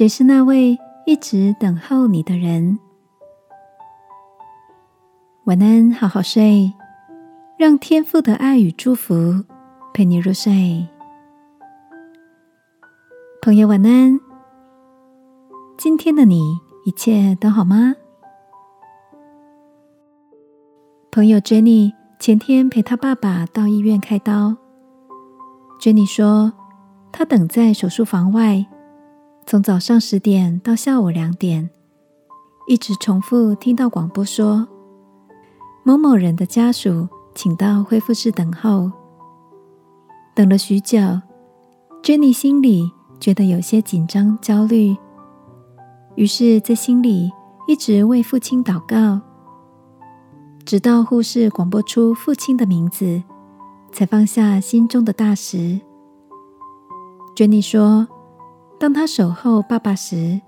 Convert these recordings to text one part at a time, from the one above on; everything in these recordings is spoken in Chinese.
谁是那位一直等候你的人？晚安，好好睡，让天父的爱与祝福陪你入睡。朋友，晚安。今天的你一切都好吗？朋友 Jenny 前天陪她爸爸到医院开刀。Jenny 说，她等在手术房外，从早上十点到下午两点，一直重复听到广播说：“某某人的家属请到恢复室等候。”等了许久，Jenny 心里觉得有些紧张、焦虑。于是，在心里一直为父亲祷告，直到护士广播出父亲的名字，才放下心中的大石。Jenny 说：“当他守候爸爸时，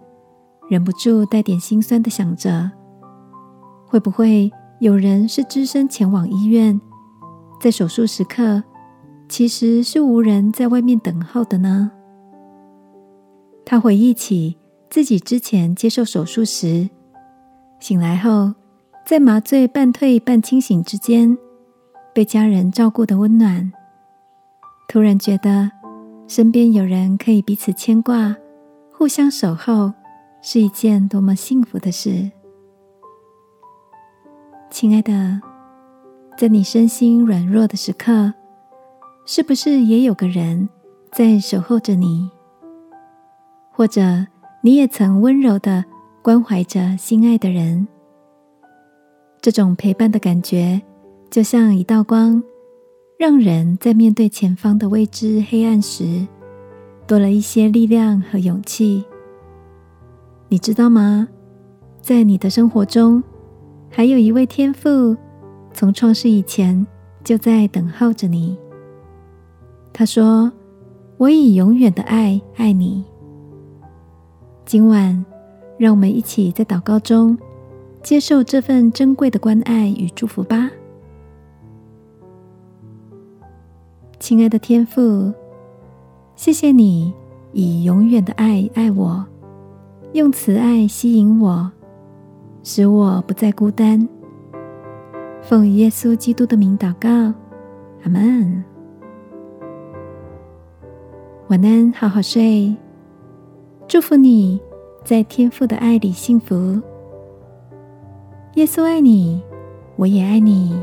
忍不住带点心酸的想着，会不会有人是只身前往医院，在手术时刻，其实是无人在外面等候的呢？”他回忆起。自己之前接受手术时，醒来后，在麻醉半退半清醒之间，被家人照顾的温暖，突然觉得身边有人可以彼此牵挂、互相守候，是一件多么幸福的事。亲爱的，在你身心软弱的时刻，是不是也有个人在守候着你？或者？你也曾温柔的关怀着心爱的人，这种陪伴的感觉，就像一道光，让人在面对前方的未知黑暗时，多了一些力量和勇气。你知道吗？在你的生活中，还有一位天父，从创世以前就在等候着你。他说：“我以永远的爱爱你。”今晚，让我们一起在祷告中接受这份珍贵的关爱与祝福吧，亲爱的天父，谢谢你以永远的爱爱我，用慈爱吸引我，使我不再孤单。奉耶稣基督的名祷告，阿门。晚安，好好睡。祝福你在天父的爱里幸福。耶稣爱你，我也爱你。